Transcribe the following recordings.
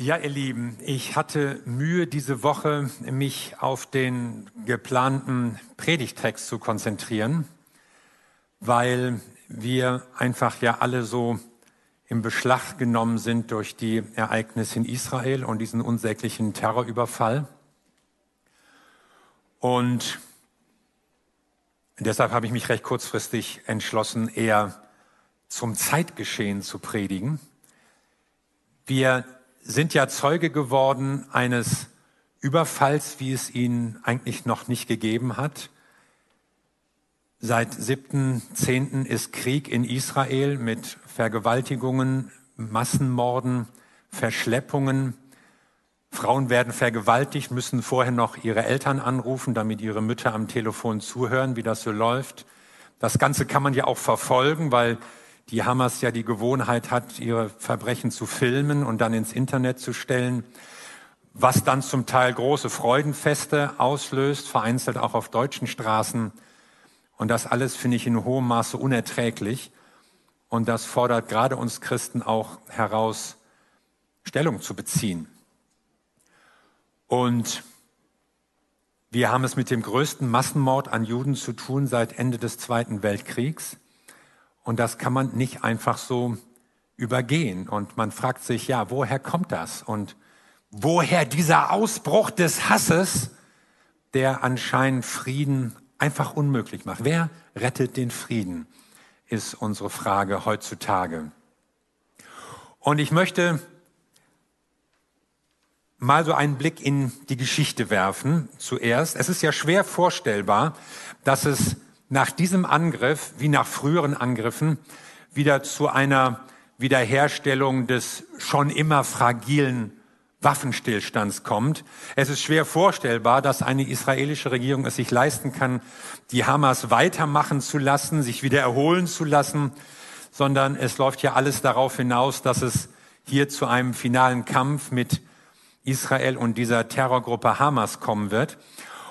Ja, ihr Lieben, ich hatte Mühe, diese Woche mich auf den geplanten Predigtext zu konzentrieren, weil wir einfach ja alle so im Beschlag genommen sind durch die Ereignisse in Israel und diesen unsäglichen Terrorüberfall. Und deshalb habe ich mich recht kurzfristig entschlossen, eher zum Zeitgeschehen zu predigen. Wir sind ja Zeuge geworden eines Überfalls, wie es ihn eigentlich noch nicht gegeben hat. Seit 7.10. ist Krieg in Israel mit Vergewaltigungen, Massenmorden, Verschleppungen. Frauen werden vergewaltigt, müssen vorher noch ihre Eltern anrufen, damit ihre Mütter am Telefon zuhören, wie das so läuft. Das Ganze kann man ja auch verfolgen, weil die Hamas ja die Gewohnheit hat, ihre Verbrechen zu filmen und dann ins Internet zu stellen, was dann zum Teil große Freudenfeste auslöst, vereinzelt auch auf deutschen Straßen. Und das alles finde ich in hohem Maße unerträglich. Und das fordert gerade uns Christen auch heraus, Stellung zu beziehen. Und wir haben es mit dem größten Massenmord an Juden zu tun seit Ende des Zweiten Weltkriegs. Und das kann man nicht einfach so übergehen. Und man fragt sich, ja, woher kommt das? Und woher dieser Ausbruch des Hasses, der anscheinend Frieden einfach unmöglich macht? Wer rettet den Frieden, ist unsere Frage heutzutage. Und ich möchte mal so einen Blick in die Geschichte werfen zuerst. Es ist ja schwer vorstellbar, dass es nach diesem Angriff, wie nach früheren Angriffen, wieder zu einer Wiederherstellung des schon immer fragilen Waffenstillstands kommt. Es ist schwer vorstellbar, dass eine israelische Regierung es sich leisten kann, die Hamas weitermachen zu lassen, sich wieder erholen zu lassen, sondern es läuft ja alles darauf hinaus, dass es hier zu einem finalen Kampf mit Israel und dieser Terrorgruppe Hamas kommen wird.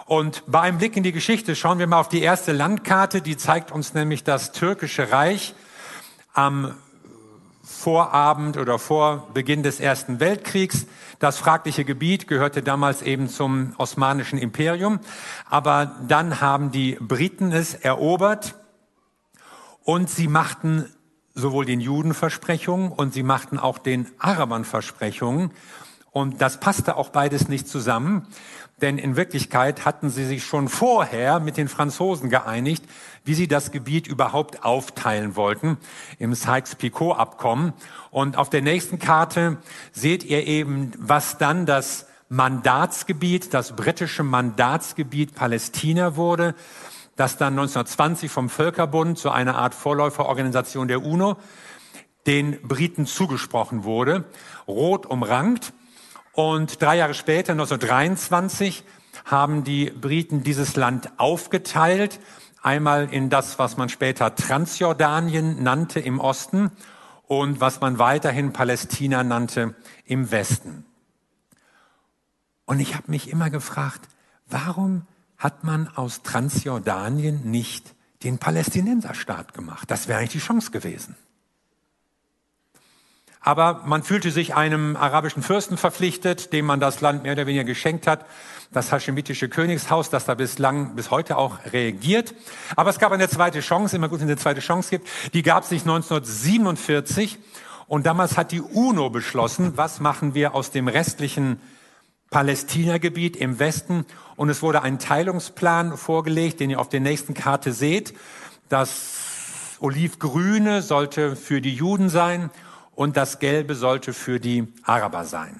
Und bei einem Blick in die Geschichte schauen wir mal auf die erste Landkarte, die zeigt uns nämlich das türkische Reich am Vorabend oder vor Beginn des Ersten Weltkriegs. Das fragliche Gebiet gehörte damals eben zum Osmanischen Imperium, aber dann haben die Briten es erobert und sie machten sowohl den Juden Versprechungen und sie machten auch den Arabern Versprechungen. Und das passte auch beides nicht zusammen. Denn in Wirklichkeit hatten sie sich schon vorher mit den Franzosen geeinigt, wie sie das Gebiet überhaupt aufteilen wollten im Sykes-Picot-Abkommen. Und auf der nächsten Karte seht ihr eben, was dann das Mandatsgebiet, das britische Mandatsgebiet Palästina wurde, das dann 1920 vom Völkerbund zu einer Art Vorläuferorganisation der UNO den Briten zugesprochen wurde, rot umrankt. Und drei Jahre später, 1923, haben die Briten dieses Land aufgeteilt. Einmal in das, was man später Transjordanien nannte im Osten und was man weiterhin Palästina nannte im Westen. Und ich habe mich immer gefragt, warum hat man aus Transjordanien nicht den Palästinenserstaat gemacht? Das wäre eigentlich die Chance gewesen. Aber man fühlte sich einem arabischen Fürsten verpflichtet, dem man das Land mehr oder weniger geschenkt hat. Das haschemitische Königshaus, das da bislang, bis heute auch reagiert. Aber es gab eine zweite Chance, immer gut, wenn es eine zweite Chance gibt. Die gab sich 1947. Und damals hat die UNO beschlossen, was machen wir aus dem restlichen Palästina-Gebiet im Westen. Und es wurde ein Teilungsplan vorgelegt, den ihr auf der nächsten Karte seht. Das Olivgrüne sollte für die Juden sein und das Gelbe sollte für die Araber sein.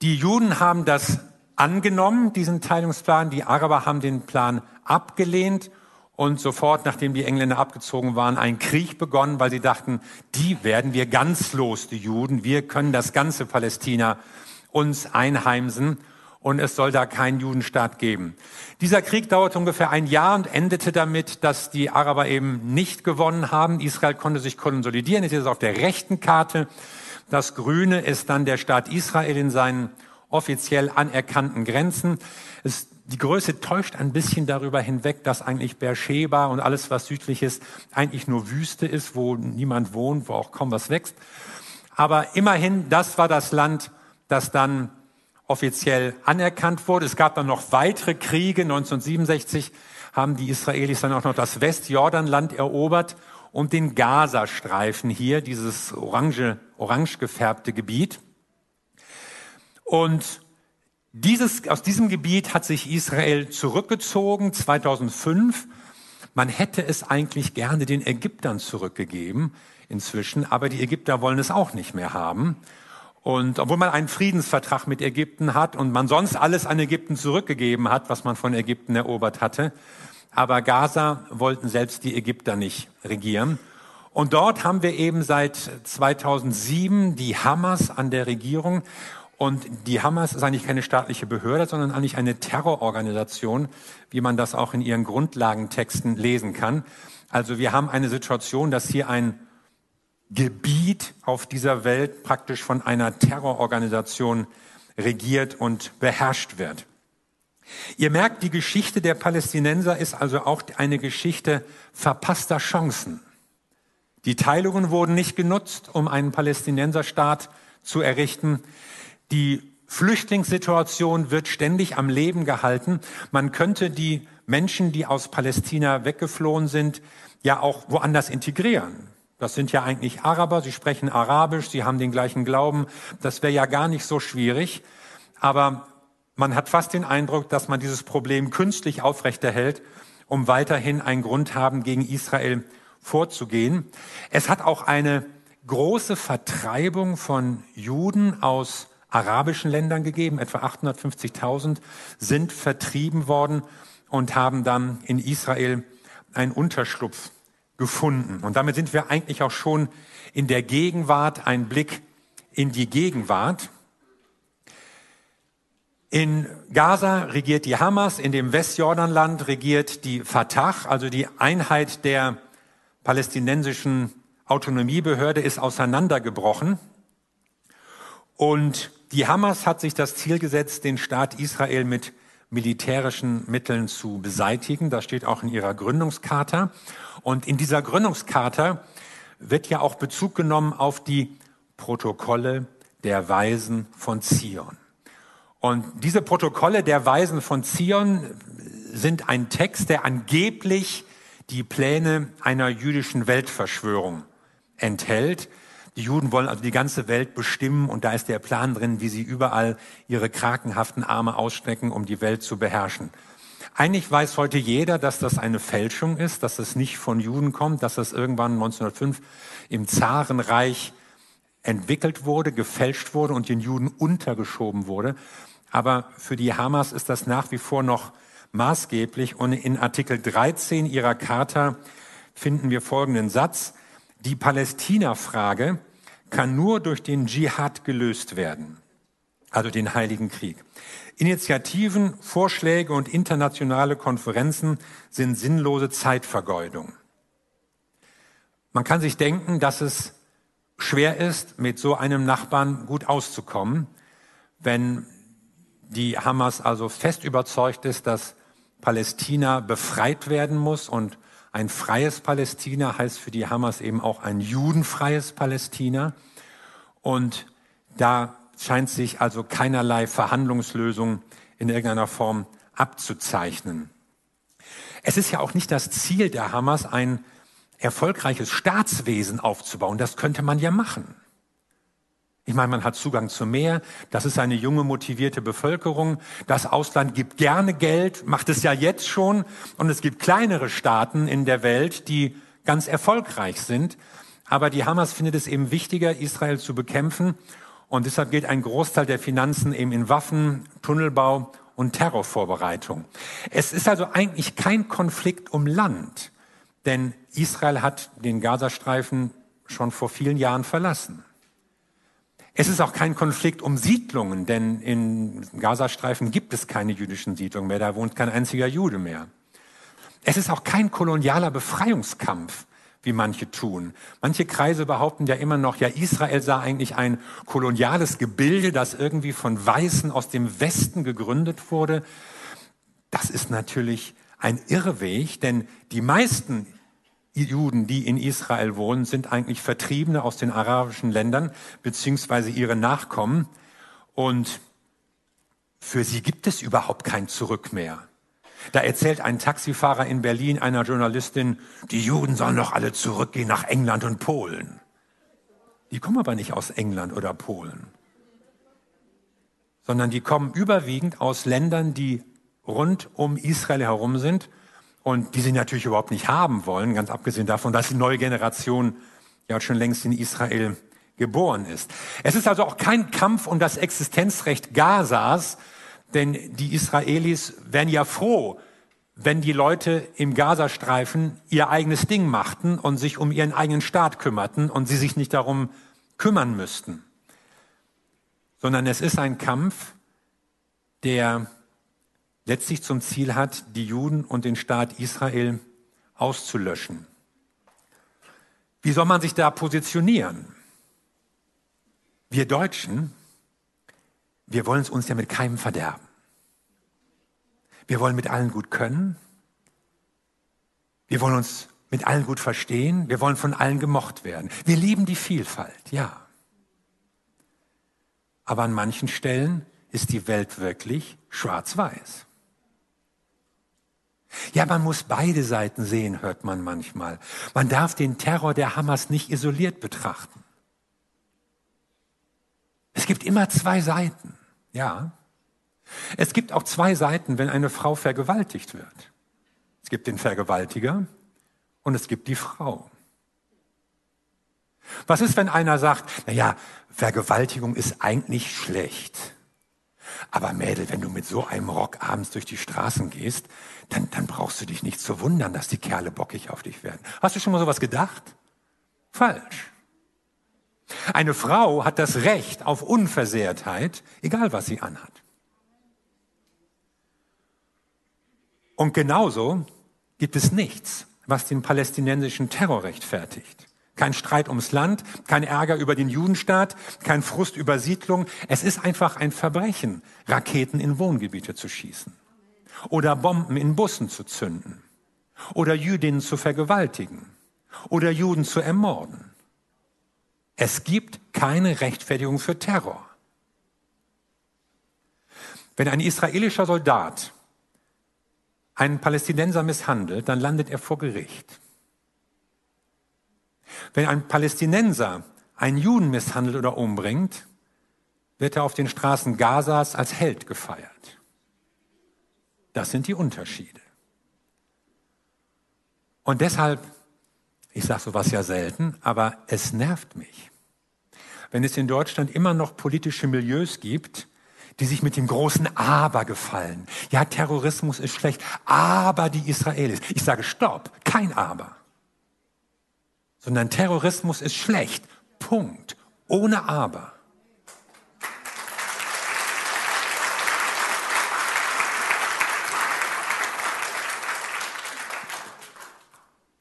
Die Juden haben das angenommen, diesen Teilungsplan. Die Araber haben den Plan abgelehnt und sofort, nachdem die Engländer abgezogen waren, ein Krieg begonnen, weil sie dachten, die werden wir ganz los, die Juden. Wir können das ganze Palästina uns einheimsen und es soll da keinen Judenstaat geben. Dieser Krieg dauerte ungefähr ein Jahr und endete damit, dass die Araber eben nicht gewonnen haben. Israel konnte sich konsolidieren. Jetzt ist es auf der rechten Karte. Das Grüne ist dann der Staat Israel in seinen offiziell anerkannten Grenzen. Es, die Größe täuscht ein bisschen darüber hinweg, dass eigentlich Beersheba und alles, was südlich ist, eigentlich nur Wüste ist, wo niemand wohnt, wo auch kaum was wächst. Aber immerhin, das war das Land, das dann offiziell anerkannt wurde. Es gab dann noch weitere Kriege. 1967 haben die Israelis dann auch noch das Westjordanland erobert und den Gazastreifen hier, dieses orange, orange gefärbte Gebiet. Und dieses, aus diesem Gebiet hat sich Israel zurückgezogen 2005. Man hätte es eigentlich gerne den Ägyptern zurückgegeben inzwischen, aber die Ägypter wollen es auch nicht mehr haben. Und obwohl man einen Friedensvertrag mit Ägypten hat und man sonst alles an Ägypten zurückgegeben hat, was man von Ägypten erobert hatte, aber Gaza wollten selbst die Ägypter nicht regieren. Und dort haben wir eben seit 2007 die Hamas an der Regierung. Und die Hamas ist eigentlich keine staatliche Behörde, sondern eigentlich eine Terrororganisation, wie man das auch in ihren Grundlagentexten lesen kann. Also wir haben eine Situation, dass hier ein Gebiet auf dieser Welt praktisch von einer Terrororganisation regiert und beherrscht wird. Ihr merkt, die Geschichte der Palästinenser ist also auch eine Geschichte verpasster Chancen. Die Teilungen wurden nicht genutzt, um einen Palästinenserstaat zu errichten. Die Flüchtlingssituation wird ständig am Leben gehalten. Man könnte die Menschen, die aus Palästina weggeflohen sind, ja auch woanders integrieren. Das sind ja eigentlich Araber, sie sprechen Arabisch, sie haben den gleichen Glauben. Das wäre ja gar nicht so schwierig. Aber man hat fast den Eindruck, dass man dieses Problem künstlich aufrechterhält, um weiterhin einen Grund haben, gegen Israel vorzugehen. Es hat auch eine große Vertreibung von Juden aus arabischen Ländern gegeben. Etwa 850.000 sind vertrieben worden und haben dann in Israel einen Unterschlupf gefunden. Und damit sind wir eigentlich auch schon in der Gegenwart, ein Blick in die Gegenwart. In Gaza regiert die Hamas, in dem Westjordanland regiert die Fatah, also die Einheit der palästinensischen Autonomiebehörde ist auseinandergebrochen. Und die Hamas hat sich das Ziel gesetzt, den Staat Israel mit militärischen Mitteln zu beseitigen. Das steht auch in ihrer Gründungscharta. Und in dieser Gründungscharta wird ja auch Bezug genommen auf die Protokolle der Weisen von Zion. Und diese Protokolle der Weisen von Zion sind ein Text, der angeblich die Pläne einer jüdischen Weltverschwörung enthält. Die Juden wollen also die ganze Welt bestimmen und da ist der Plan drin, wie sie überall ihre krakenhaften Arme ausstrecken, um die Welt zu beherrschen. Eigentlich weiß heute jeder, dass das eine Fälschung ist, dass es nicht von Juden kommt, dass es irgendwann 1905 im Zarenreich entwickelt wurde, gefälscht wurde und den Juden untergeschoben wurde. Aber für die Hamas ist das nach wie vor noch maßgeblich. Und in Artikel 13 ihrer Charta finden wir folgenden Satz. Die Palästina-Frage kann nur durch den Dschihad gelöst werden, also den Heiligen Krieg. Initiativen, Vorschläge und internationale Konferenzen sind sinnlose Zeitvergeudung. Man kann sich denken, dass es schwer ist, mit so einem Nachbarn gut auszukommen, wenn die Hamas also fest überzeugt ist, dass Palästina befreit werden muss und ein freies Palästina heißt für die Hamas eben auch ein judenfreies Palästina. Und da scheint sich also keinerlei Verhandlungslösung in irgendeiner Form abzuzeichnen. Es ist ja auch nicht das Ziel der Hamas, ein erfolgreiches Staatswesen aufzubauen. Das könnte man ja machen. Ich meine, man hat Zugang zum Meer, das ist eine junge, motivierte Bevölkerung. Das Ausland gibt gerne Geld, macht es ja jetzt schon. Und es gibt kleinere Staaten in der Welt, die ganz erfolgreich sind. Aber die Hamas findet es eben wichtiger, Israel zu bekämpfen. Und deshalb geht ein Großteil der Finanzen eben in Waffen, Tunnelbau und Terrorvorbereitung. Es ist also eigentlich kein Konflikt um Land, denn Israel hat den Gazastreifen schon vor vielen Jahren verlassen. Es ist auch kein Konflikt um Siedlungen, denn in Gazastreifen gibt es keine jüdischen Siedlungen mehr, da wohnt kein einziger Jude mehr. Es ist auch kein kolonialer Befreiungskampf, wie manche tun. Manche Kreise behaupten ja immer noch, ja, Israel sei eigentlich ein koloniales Gebilde, das irgendwie von Weißen aus dem Westen gegründet wurde. Das ist natürlich ein Irrweg, denn die meisten Juden, die in Israel wohnen, sind eigentlich Vertriebene aus den arabischen Ländern, beziehungsweise ihre Nachkommen. Und für sie gibt es überhaupt kein Zurück mehr. Da erzählt ein Taxifahrer in Berlin einer Journalistin, die Juden sollen doch alle zurückgehen nach England und Polen. Die kommen aber nicht aus England oder Polen, sondern die kommen überwiegend aus Ländern, die rund um Israel herum sind und die sie natürlich überhaupt nicht haben wollen, ganz abgesehen davon, dass die neue Generation ja schon längst in Israel geboren ist. Es ist also auch kein Kampf um das Existenzrecht Gazas, denn die Israelis wären ja froh, wenn die Leute im Gazastreifen ihr eigenes Ding machten und sich um ihren eigenen Staat kümmerten und sie sich nicht darum kümmern müssten. Sondern es ist ein Kampf, der letztlich zum Ziel hat, die Juden und den Staat Israel auszulöschen. Wie soll man sich da positionieren? Wir Deutschen, wir wollen es uns ja mit keinem verderben. Wir wollen mit allen gut können. Wir wollen uns mit allen gut verstehen. Wir wollen von allen gemocht werden. Wir lieben die Vielfalt, ja. Aber an manchen Stellen ist die Welt wirklich schwarz-weiß. Ja, man muss beide Seiten sehen, hört man manchmal. Man darf den Terror der Hamas nicht isoliert betrachten. Es gibt immer zwei Seiten, ja. Es gibt auch zwei Seiten, wenn eine Frau vergewaltigt wird. Es gibt den Vergewaltiger und es gibt die Frau. Was ist, wenn einer sagt, na ja, Vergewaltigung ist eigentlich schlecht. Aber Mädel, wenn du mit so einem Rock abends durch die Straßen gehst, dann, dann brauchst du dich nicht zu wundern, dass die Kerle bockig auf dich werden. Hast du schon mal sowas gedacht? Falsch. Eine Frau hat das Recht auf Unversehrtheit, egal was sie anhat. Und genauso gibt es nichts, was den palästinensischen Terror rechtfertigt. Kein Streit ums Land, kein Ärger über den Judenstaat, kein Frust über Siedlung. Es ist einfach ein Verbrechen, Raketen in Wohngebiete zu schießen oder Bomben in Bussen zu zünden oder Jüdinnen zu vergewaltigen oder Juden zu ermorden. Es gibt keine Rechtfertigung für Terror. Wenn ein israelischer Soldat einen Palästinenser misshandelt, dann landet er vor Gericht. Wenn ein Palästinenser einen Juden misshandelt oder umbringt, wird er auf den Straßen Gazas als Held gefeiert. Das sind die Unterschiede. Und deshalb, ich sage sowas ja selten, aber es nervt mich, wenn es in Deutschland immer noch politische Milieus gibt, die sich mit dem großen Aber gefallen. Ja, Terrorismus ist schlecht, aber die Israelis. Ich sage Stopp, kein Aber. Sondern Terrorismus ist schlecht. Punkt. Ohne Aber.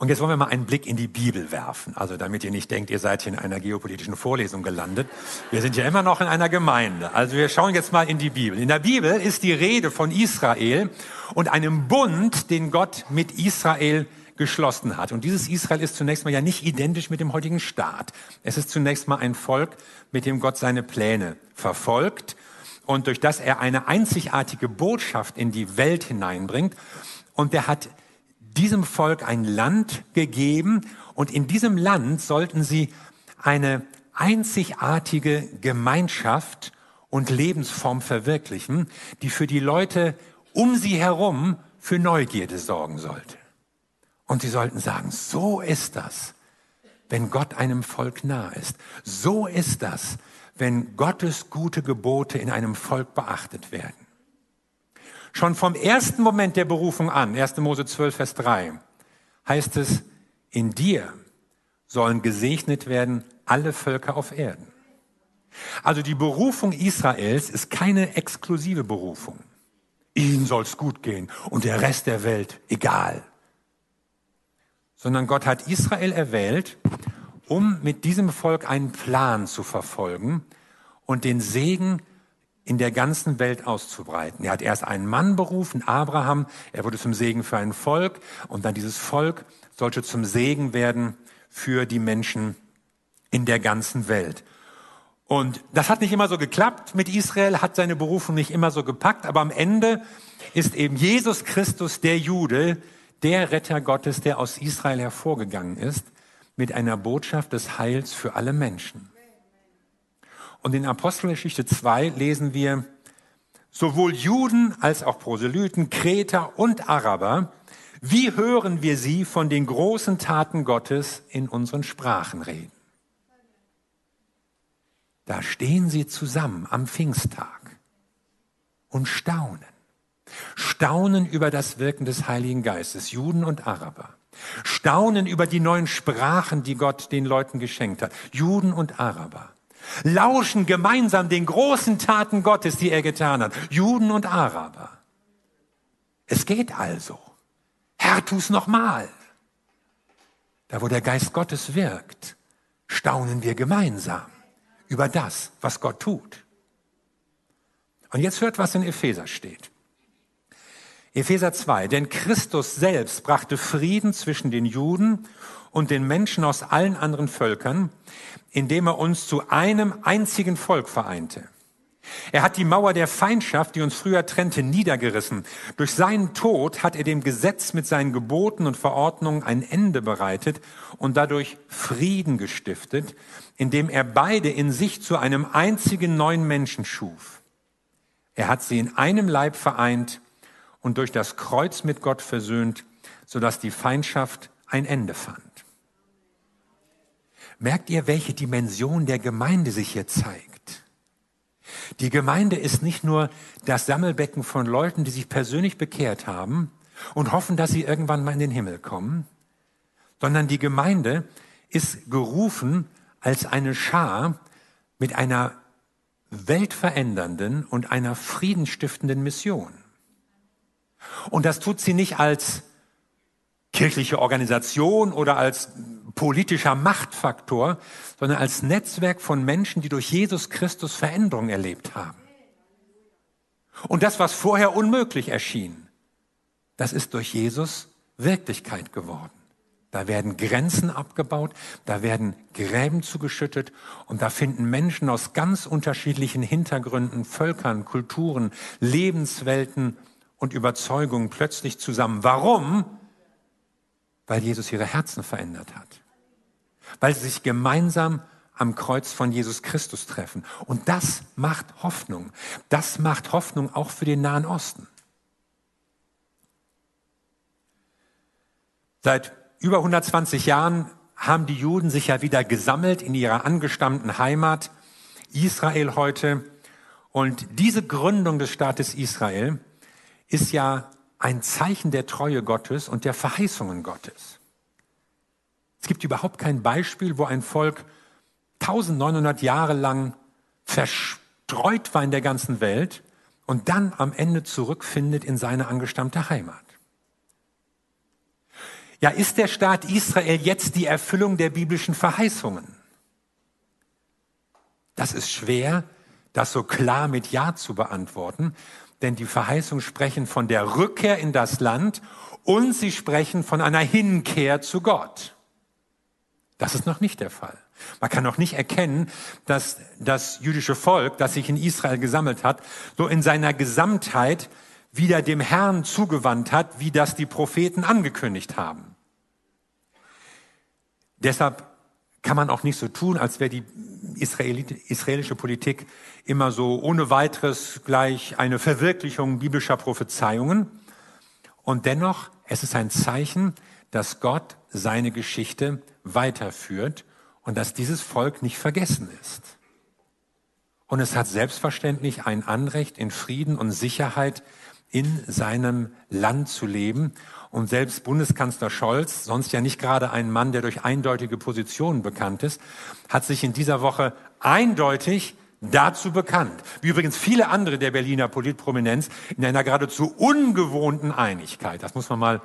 Und jetzt wollen wir mal einen Blick in die Bibel werfen, also damit ihr nicht denkt, ihr seid hier in einer geopolitischen Vorlesung gelandet. Wir sind ja immer noch in einer Gemeinde. Also wir schauen jetzt mal in die Bibel. In der Bibel ist die Rede von Israel und einem Bund, den Gott mit Israel geschlossen hat. Und dieses Israel ist zunächst mal ja nicht identisch mit dem heutigen Staat. Es ist zunächst mal ein Volk, mit dem Gott seine Pläne verfolgt und durch das er eine einzigartige Botschaft in die Welt hineinbringt. Und der hat diesem Volk ein Land gegeben und in diesem Land sollten sie eine einzigartige Gemeinschaft und Lebensform verwirklichen, die für die Leute um sie herum für Neugierde sorgen sollte. Und sie sollten sagen, so ist das, wenn Gott einem Volk nahe ist. So ist das, wenn Gottes gute Gebote in einem Volk beachtet werden. Schon vom ersten Moment der Berufung an, 1. Mose 12, Vers 3, heißt es, in dir sollen gesegnet werden alle Völker auf Erden. Also die Berufung Israels ist keine exklusive Berufung. Ihnen soll's gut gehen und der Rest der Welt egal. Sondern Gott hat Israel erwählt, um mit diesem Volk einen Plan zu verfolgen und den Segen in der ganzen Welt auszubreiten. Er hat erst einen Mann berufen, Abraham, er wurde zum Segen für ein Volk und dann dieses Volk sollte zum Segen werden für die Menschen in der ganzen Welt. Und das hat nicht immer so geklappt mit Israel, hat seine Berufung nicht immer so gepackt, aber am Ende ist eben Jesus Christus der Jude, der Retter Gottes, der aus Israel hervorgegangen ist, mit einer Botschaft des Heils für alle Menschen. Und in Apostelgeschichte 2 lesen wir, sowohl Juden als auch Proselyten, Kreter und Araber, wie hören wir sie von den großen Taten Gottes in unseren Sprachen reden? Da stehen sie zusammen am Pfingsttag und staunen. Staunen über das Wirken des Heiligen Geistes, Juden und Araber. Staunen über die neuen Sprachen, die Gott den Leuten geschenkt hat, Juden und Araber lauschen gemeinsam den großen Taten Gottes, die er getan hat, Juden und Araber. Es geht also. Herr, tu's nochmal. Da, wo der Geist Gottes wirkt, staunen wir gemeinsam über das, was Gott tut. Und jetzt hört, was in Epheser steht. Epheser 2, denn Christus selbst brachte Frieden zwischen den Juden und den Menschen aus allen anderen Völkern, indem er uns zu einem einzigen Volk vereinte. Er hat die Mauer der Feindschaft, die uns früher trennte, niedergerissen. Durch seinen Tod hat er dem Gesetz mit seinen Geboten und Verordnungen ein Ende bereitet und dadurch Frieden gestiftet, indem er beide in sich zu einem einzigen neuen Menschen schuf. Er hat sie in einem Leib vereint und durch das Kreuz mit Gott versöhnt, sodass die Feindschaft ein Ende fand. Merkt ihr, welche Dimension der Gemeinde sich hier zeigt? Die Gemeinde ist nicht nur das Sammelbecken von Leuten, die sich persönlich bekehrt haben und hoffen, dass sie irgendwann mal in den Himmel kommen, sondern die Gemeinde ist gerufen als eine Schar mit einer weltverändernden und einer friedenstiftenden Mission. Und das tut sie nicht als kirchliche Organisation oder als politischer Machtfaktor, sondern als Netzwerk von Menschen, die durch Jesus Christus Veränderung erlebt haben. Und das, was vorher unmöglich erschien, das ist durch Jesus Wirklichkeit geworden. Da werden Grenzen abgebaut, da werden Gräben zugeschüttet und da finden Menschen aus ganz unterschiedlichen Hintergründen, Völkern, Kulturen, Lebenswelten und Überzeugungen plötzlich zusammen. Warum? Weil Jesus ihre Herzen verändert hat weil sie sich gemeinsam am Kreuz von Jesus Christus treffen. Und das macht Hoffnung. Das macht Hoffnung auch für den Nahen Osten. Seit über 120 Jahren haben die Juden sich ja wieder gesammelt in ihrer angestammten Heimat, Israel heute. Und diese Gründung des Staates Israel ist ja ein Zeichen der Treue Gottes und der Verheißungen Gottes. Es gibt überhaupt kein Beispiel, wo ein Volk 1900 Jahre lang verstreut war in der ganzen Welt und dann am Ende zurückfindet in seine angestammte Heimat. Ja, ist der Staat Israel jetzt die Erfüllung der biblischen Verheißungen? Das ist schwer, das so klar mit Ja zu beantworten, denn die Verheißungen sprechen von der Rückkehr in das Land und sie sprechen von einer Hinkehr zu Gott. Das ist noch nicht der Fall. Man kann noch nicht erkennen, dass das jüdische Volk, das sich in Israel gesammelt hat, so in seiner Gesamtheit wieder dem Herrn zugewandt hat, wie das die Propheten angekündigt haben. Deshalb kann man auch nicht so tun, als wäre die israelische Politik immer so ohne weiteres gleich eine Verwirklichung biblischer Prophezeiungen. Und dennoch, es ist ein Zeichen, dass Gott seine Geschichte weiterführt und dass dieses Volk nicht vergessen ist. Und es hat selbstverständlich ein Anrecht, in Frieden und Sicherheit in seinem Land zu leben. Und selbst Bundeskanzler Scholz, sonst ja nicht gerade ein Mann, der durch eindeutige Positionen bekannt ist, hat sich in dieser Woche eindeutig dazu bekannt. Wie übrigens viele andere der Berliner Politprominenz in einer geradezu ungewohnten Einigkeit. Das muss man mal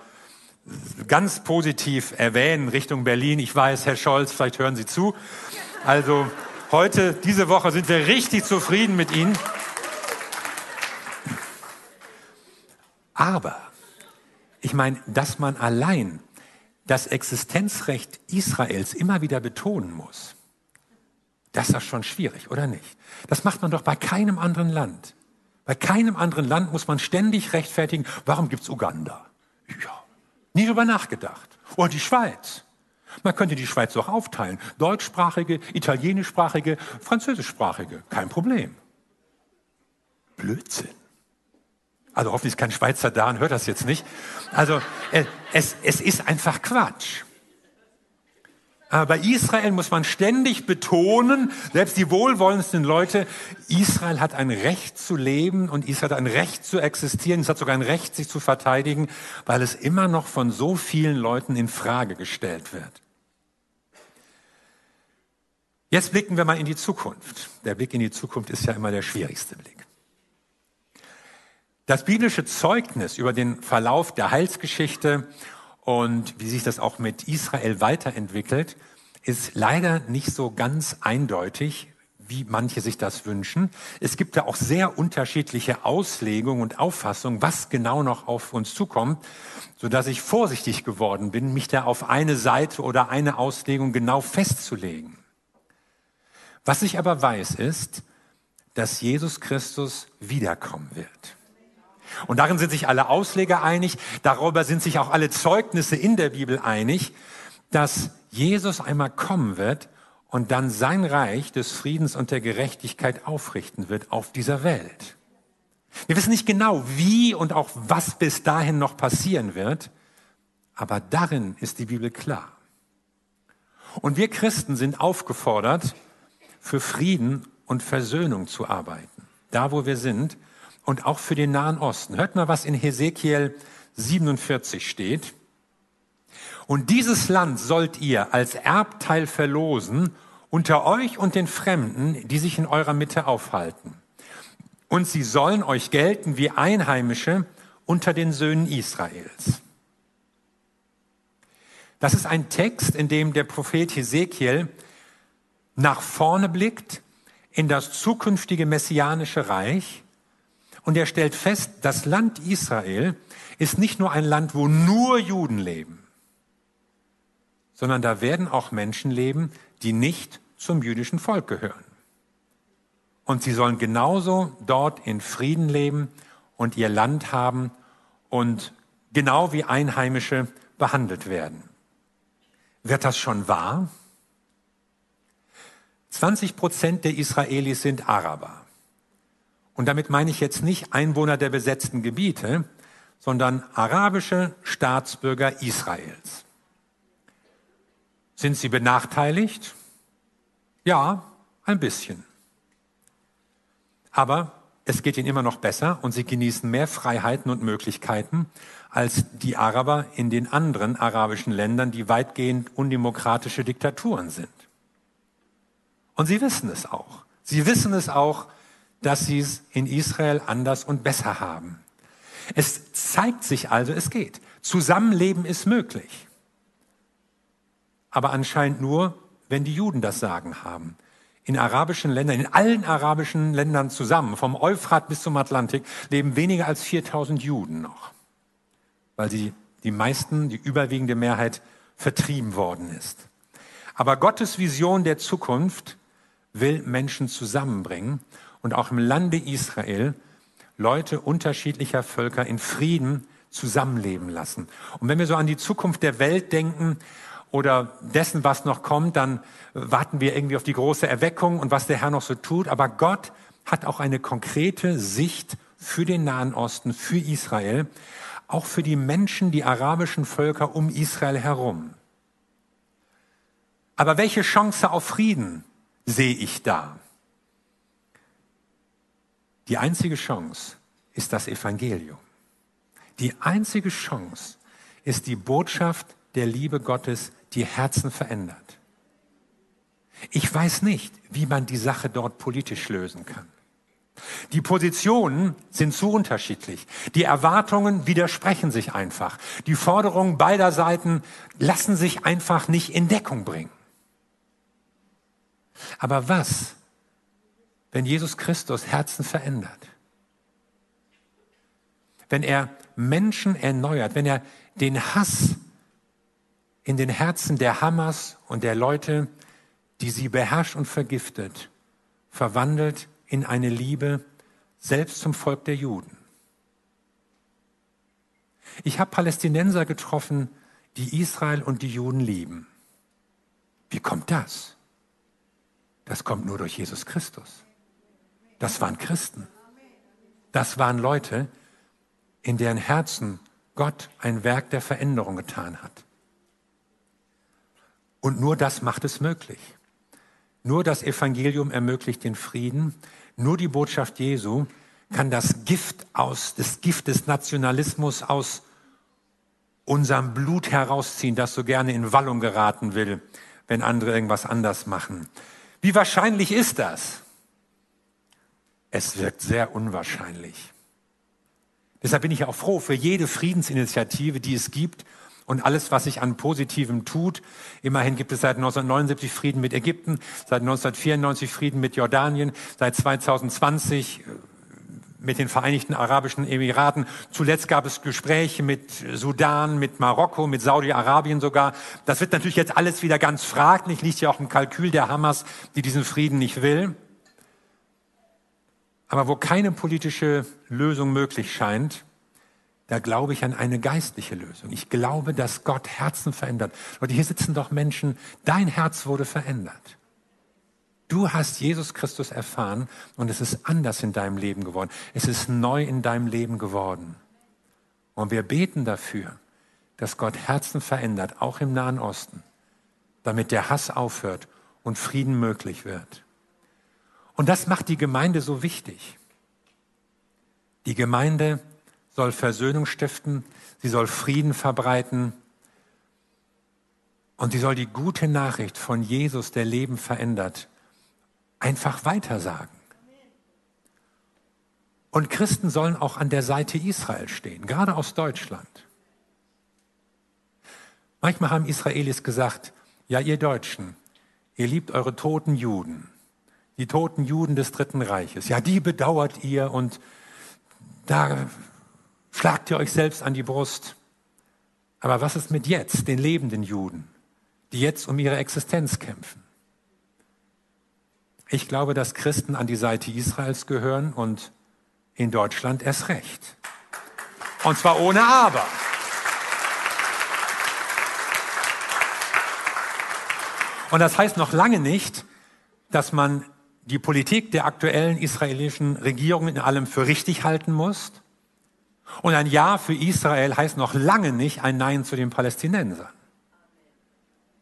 ganz positiv erwähnen Richtung Berlin. Ich weiß, Herr Scholz, vielleicht hören Sie zu. Also heute, diese Woche sind wir richtig zufrieden mit Ihnen. Aber ich meine, dass man allein das Existenzrecht Israels immer wieder betonen muss, das ist doch schon schwierig, oder nicht? Das macht man doch bei keinem anderen Land. Bei keinem anderen Land muss man ständig rechtfertigen, warum gibt's Uganda? Ja, nie drüber nachgedacht. Oder die Schweiz. Man könnte die Schweiz auch aufteilen. Deutschsprachige, italienischsprachige, französischsprachige. Kein Problem. Blödsinn. Also hoffentlich ist kein Schweizer da und hört das jetzt nicht. Also äh, es, es ist einfach Quatsch. Aber bei Israel muss man ständig betonen, selbst die wohlwollendsten Leute, Israel hat ein Recht zu leben und Israel hat ein Recht zu existieren. Es hat sogar ein Recht, sich zu verteidigen, weil es immer noch von so vielen Leuten in Frage gestellt wird. Jetzt blicken wir mal in die Zukunft. Der Blick in die Zukunft ist ja immer der schwierigste Blick. Das biblische Zeugnis über den Verlauf der Heilsgeschichte und wie sich das auch mit Israel weiterentwickelt, ist leider nicht so ganz eindeutig, wie manche sich das wünschen. Es gibt da auch sehr unterschiedliche Auslegungen und Auffassungen, was genau noch auf uns zukommt, so dass ich vorsichtig geworden bin, mich da auf eine Seite oder eine Auslegung genau festzulegen. Was ich aber weiß, ist, dass Jesus Christus wiederkommen wird. Und darin sind sich alle Ausleger einig, darüber sind sich auch alle Zeugnisse in der Bibel einig, dass Jesus einmal kommen wird und dann sein Reich des Friedens und der Gerechtigkeit aufrichten wird auf dieser Welt. Wir wissen nicht genau, wie und auch was bis dahin noch passieren wird, aber darin ist die Bibel klar. Und wir Christen sind aufgefordert, für Frieden und Versöhnung zu arbeiten, da wo wir sind, und auch für den Nahen Osten. Hört mal, was in Hesekiel 47 steht. Und dieses Land sollt ihr als Erbteil verlosen unter euch und den Fremden, die sich in eurer Mitte aufhalten. Und sie sollen euch gelten wie Einheimische unter den Söhnen Israels. Das ist ein Text, in dem der Prophet Hesekiel nach vorne blickt in das zukünftige messianische Reich und er stellt fest, das Land Israel ist nicht nur ein Land, wo nur Juden leben, sondern da werden auch Menschen leben, die nicht zum jüdischen Volk gehören. Und sie sollen genauso dort in Frieden leben und ihr Land haben und genau wie Einheimische behandelt werden. Wird das schon wahr? 20 Prozent der Israelis sind Araber. Und damit meine ich jetzt nicht Einwohner der besetzten Gebiete, sondern arabische Staatsbürger Israels. Sind sie benachteiligt? Ja, ein bisschen. Aber es geht ihnen immer noch besser und sie genießen mehr Freiheiten und Möglichkeiten als die Araber in den anderen arabischen Ländern, die weitgehend undemokratische Diktaturen sind. Und sie wissen es auch. Sie wissen es auch, dass sie es in Israel anders und besser haben. Es zeigt sich also, es geht. Zusammenleben ist möglich. Aber anscheinend nur, wenn die Juden das Sagen haben. In arabischen Ländern, in allen arabischen Ländern zusammen, vom Euphrat bis zum Atlantik, leben weniger als 4000 Juden noch. Weil sie die meisten, die überwiegende Mehrheit vertrieben worden ist. Aber Gottes Vision der Zukunft will Menschen zusammenbringen und auch im Lande Israel Leute unterschiedlicher Völker in Frieden zusammenleben lassen. Und wenn wir so an die Zukunft der Welt denken oder dessen, was noch kommt, dann warten wir irgendwie auf die große Erweckung und was der Herr noch so tut. Aber Gott hat auch eine konkrete Sicht für den Nahen Osten, für Israel, auch für die Menschen, die arabischen Völker um Israel herum. Aber welche Chance auf Frieden sehe ich da? Die einzige Chance ist das Evangelium. Die einzige Chance ist die Botschaft der Liebe Gottes, die Herzen verändert. Ich weiß nicht, wie man die Sache dort politisch lösen kann. Die Positionen sind zu unterschiedlich. Die Erwartungen widersprechen sich einfach. Die Forderungen beider Seiten lassen sich einfach nicht in Deckung bringen. Aber was wenn Jesus Christus Herzen verändert. Wenn er Menschen erneuert, wenn er den Hass in den Herzen der Hamas und der Leute, die sie beherrscht und vergiftet, verwandelt in eine Liebe selbst zum Volk der Juden. Ich habe Palästinenser getroffen, die Israel und die Juden lieben. Wie kommt das? Das kommt nur durch Jesus Christus. Das waren Christen. Das waren Leute, in deren Herzen Gott ein Werk der Veränderung getan hat. Und nur das macht es möglich. Nur das Evangelium ermöglicht den Frieden. Nur die Botschaft Jesu kann das Gift aus, das Gift des Nationalismus aus unserem Blut herausziehen, das so gerne in Wallung geraten will, wenn andere irgendwas anders machen. Wie wahrscheinlich ist das? Es wirkt sehr unwahrscheinlich. Deshalb bin ich auch froh für jede Friedensinitiative, die es gibt und alles, was sich an Positivem tut. Immerhin gibt es seit 1979 Frieden mit Ägypten, seit 1994 Frieden mit Jordanien, seit 2020 äh, mit den Vereinigten Arabischen Emiraten. Zuletzt gab es Gespräche mit Sudan, mit Marokko, mit Saudi-Arabien sogar. Das wird natürlich jetzt alles wieder ganz fraglich, liegt ja auch im Kalkül der Hamas, die diesen Frieden nicht will. Aber wo keine politische Lösung möglich scheint, da glaube ich an eine geistliche Lösung. Ich glaube, dass Gott Herzen verändert. Leute, hier sitzen doch Menschen, dein Herz wurde verändert. Du hast Jesus Christus erfahren und es ist anders in deinem Leben geworden. Es ist neu in deinem Leben geworden. Und wir beten dafür, dass Gott Herzen verändert, auch im Nahen Osten, damit der Hass aufhört und Frieden möglich wird. Und das macht die Gemeinde so wichtig. Die Gemeinde soll Versöhnung stiften, sie soll Frieden verbreiten und sie soll die gute Nachricht von Jesus, der Leben verändert, einfach weitersagen. Und Christen sollen auch an der Seite Israel stehen, gerade aus Deutschland. Manchmal haben Israelis gesagt, ja ihr Deutschen, ihr liebt eure toten Juden, die toten Juden des Dritten Reiches, ja die bedauert ihr und da Schlagt ihr euch selbst an die Brust. Aber was ist mit jetzt, den lebenden Juden, die jetzt um ihre Existenz kämpfen? Ich glaube, dass Christen an die Seite Israels gehören und in Deutschland erst recht. Und zwar ohne Aber. Und das heißt noch lange nicht, dass man die Politik der aktuellen israelischen Regierung in allem für richtig halten muss und ein Ja für Israel heißt noch lange nicht ein Nein zu den Palästinensern.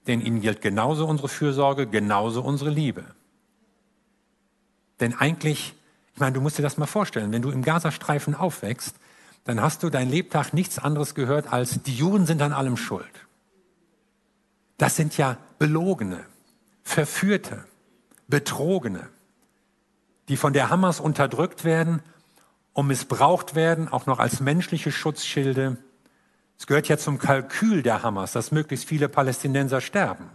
Denn ihnen gilt genauso unsere Fürsorge, genauso unsere Liebe. Denn eigentlich, ich meine, du musst dir das mal vorstellen, wenn du im Gazastreifen aufwächst, dann hast du dein Lebtag nichts anderes gehört als, die Juden sind an allem schuld. Das sind ja Belogene, Verführte, Betrogene, die von der Hamas unterdrückt werden und missbraucht werden, auch noch als menschliche Schutzschilde. Es gehört ja zum Kalkül der Hamas, dass möglichst viele Palästinenser sterben.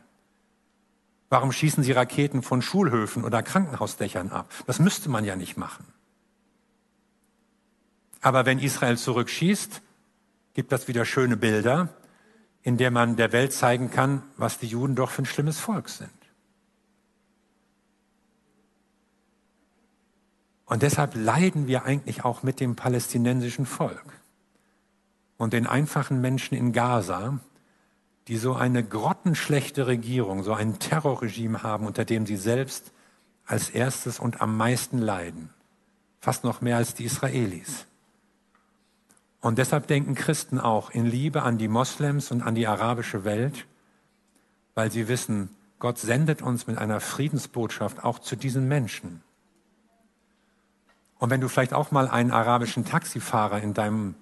Warum schießen sie Raketen von Schulhöfen oder Krankenhausdächern ab? Das müsste man ja nicht machen. Aber wenn Israel zurückschießt, gibt das wieder schöne Bilder, in der man der Welt zeigen kann, was die Juden doch für ein schlimmes Volk sind. Und deshalb leiden wir eigentlich auch mit dem palästinensischen Volk und den einfachen Menschen in Gaza, die so eine grottenschlechte Regierung, so ein Terrorregime haben, unter dem sie selbst als erstes und am meisten leiden. Fast noch mehr als die Israelis. Und deshalb denken Christen auch in Liebe an die Moslems und an die arabische Welt, weil sie wissen, Gott sendet uns mit einer Friedensbotschaft auch zu diesen Menschen. Und wenn du vielleicht auch mal einen arabischen Taxifahrer in deinem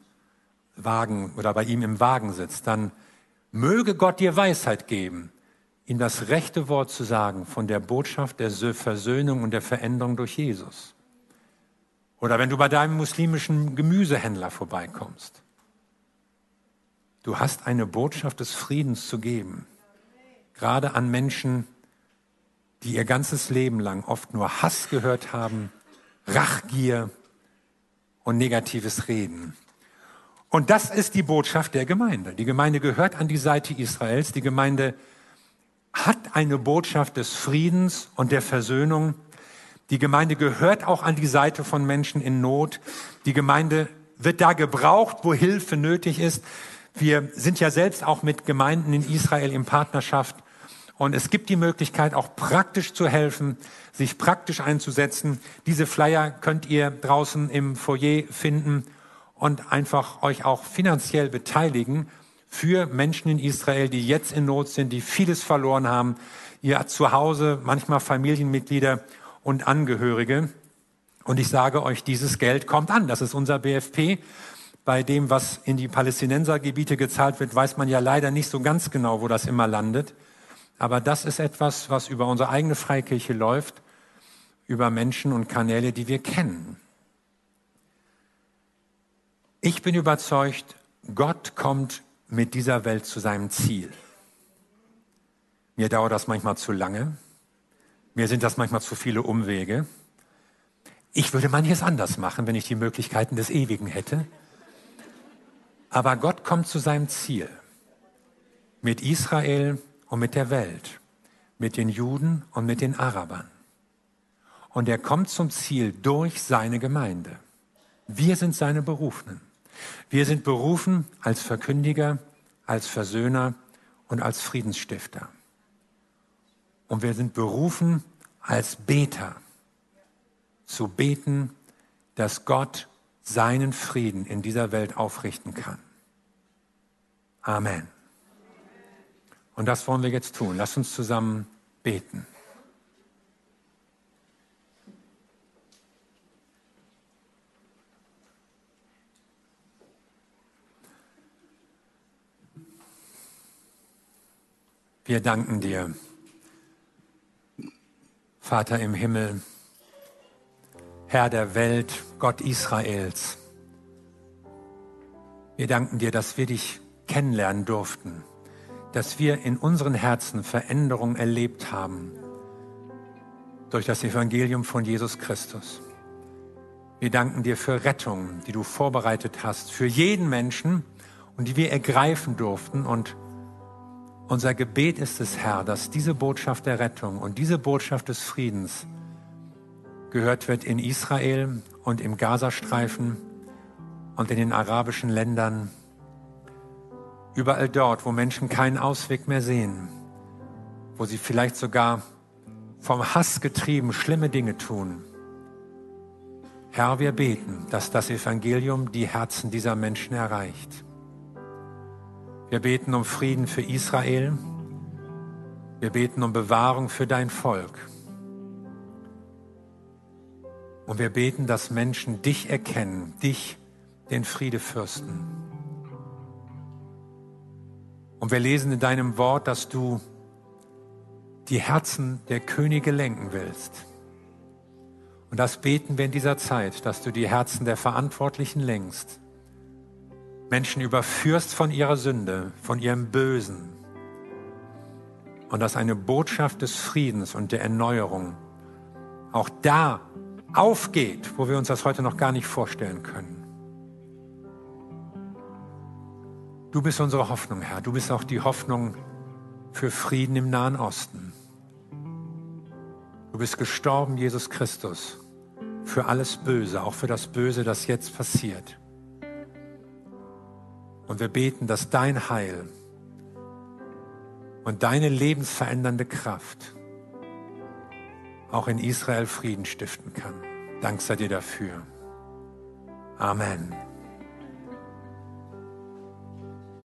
Wagen oder bei ihm im Wagen sitzt, dann möge Gott dir Weisheit geben, ihm das rechte Wort zu sagen von der Botschaft der Versöhnung und der Veränderung durch Jesus. Oder wenn du bei deinem muslimischen Gemüsehändler vorbeikommst. Du hast eine Botschaft des Friedens zu geben, gerade an Menschen, die ihr ganzes Leben lang oft nur Hass gehört haben Rachgier und negatives Reden. Und das ist die Botschaft der Gemeinde. Die Gemeinde gehört an die Seite Israels. Die Gemeinde hat eine Botschaft des Friedens und der Versöhnung. Die Gemeinde gehört auch an die Seite von Menschen in Not. Die Gemeinde wird da gebraucht, wo Hilfe nötig ist. Wir sind ja selbst auch mit Gemeinden in Israel in Partnerschaft. Und es gibt die Möglichkeit, auch praktisch zu helfen, sich praktisch einzusetzen. Diese Flyer könnt ihr draußen im Foyer finden und einfach euch auch finanziell beteiligen für Menschen in Israel, die jetzt in Not sind, die vieles verloren haben, ihr Zuhause, manchmal Familienmitglieder und Angehörige. Und ich sage euch, dieses Geld kommt an. Das ist unser BFP. Bei dem, was in die Palästinensergebiete gezahlt wird, weiß man ja leider nicht so ganz genau, wo das immer landet. Aber das ist etwas, was über unsere eigene Freikirche läuft, über Menschen und Kanäle, die wir kennen. Ich bin überzeugt, Gott kommt mit dieser Welt zu seinem Ziel. Mir dauert das manchmal zu lange. Mir sind das manchmal zu viele Umwege. Ich würde manches anders machen, wenn ich die Möglichkeiten des Ewigen hätte. Aber Gott kommt zu seinem Ziel. Mit Israel und mit der Welt. Mit den Juden und mit den Arabern. Und er kommt zum Ziel durch seine Gemeinde. Wir sind seine Berufenen. Wir sind berufen als Verkündiger, als Versöhner und als Friedensstifter. Und wir sind berufen als Beter zu beten, dass Gott seinen Frieden in dieser Welt aufrichten kann. Amen. Und das wollen wir jetzt tun. Lass uns zusammen beten. Wir danken dir, Vater im Himmel, Herr der Welt, Gott Israels. Wir danken dir, dass wir dich kennenlernen durften, dass wir in unseren Herzen Veränderung erlebt haben durch das Evangelium von Jesus Christus. Wir danken dir für Rettung, die du vorbereitet hast, für jeden Menschen und die wir ergreifen durften und unser Gebet ist es, Herr, dass diese Botschaft der Rettung und diese Botschaft des Friedens gehört wird in Israel und im Gazastreifen und in den arabischen Ländern. Überall dort, wo Menschen keinen Ausweg mehr sehen, wo sie vielleicht sogar vom Hass getrieben schlimme Dinge tun. Herr, wir beten, dass das Evangelium die Herzen dieser Menschen erreicht. Wir beten um Frieden für Israel. Wir beten um Bewahrung für dein Volk. Und wir beten, dass Menschen dich erkennen, dich, den Friedefürsten. Und wir lesen in deinem Wort, dass du die Herzen der Könige lenken willst. Und das beten wir in dieser Zeit, dass du die Herzen der Verantwortlichen lenkst Menschen überführst von ihrer Sünde, von ihrem Bösen. Und dass eine Botschaft des Friedens und der Erneuerung auch da aufgeht, wo wir uns das heute noch gar nicht vorstellen können. Du bist unsere Hoffnung, Herr. Du bist auch die Hoffnung für Frieden im Nahen Osten. Du bist gestorben, Jesus Christus, für alles Böse, auch für das Böse, das jetzt passiert. Und wir beten, dass dein Heil und deine lebensverändernde Kraft auch in Israel Frieden stiften kann. Dank sei dir dafür. Amen.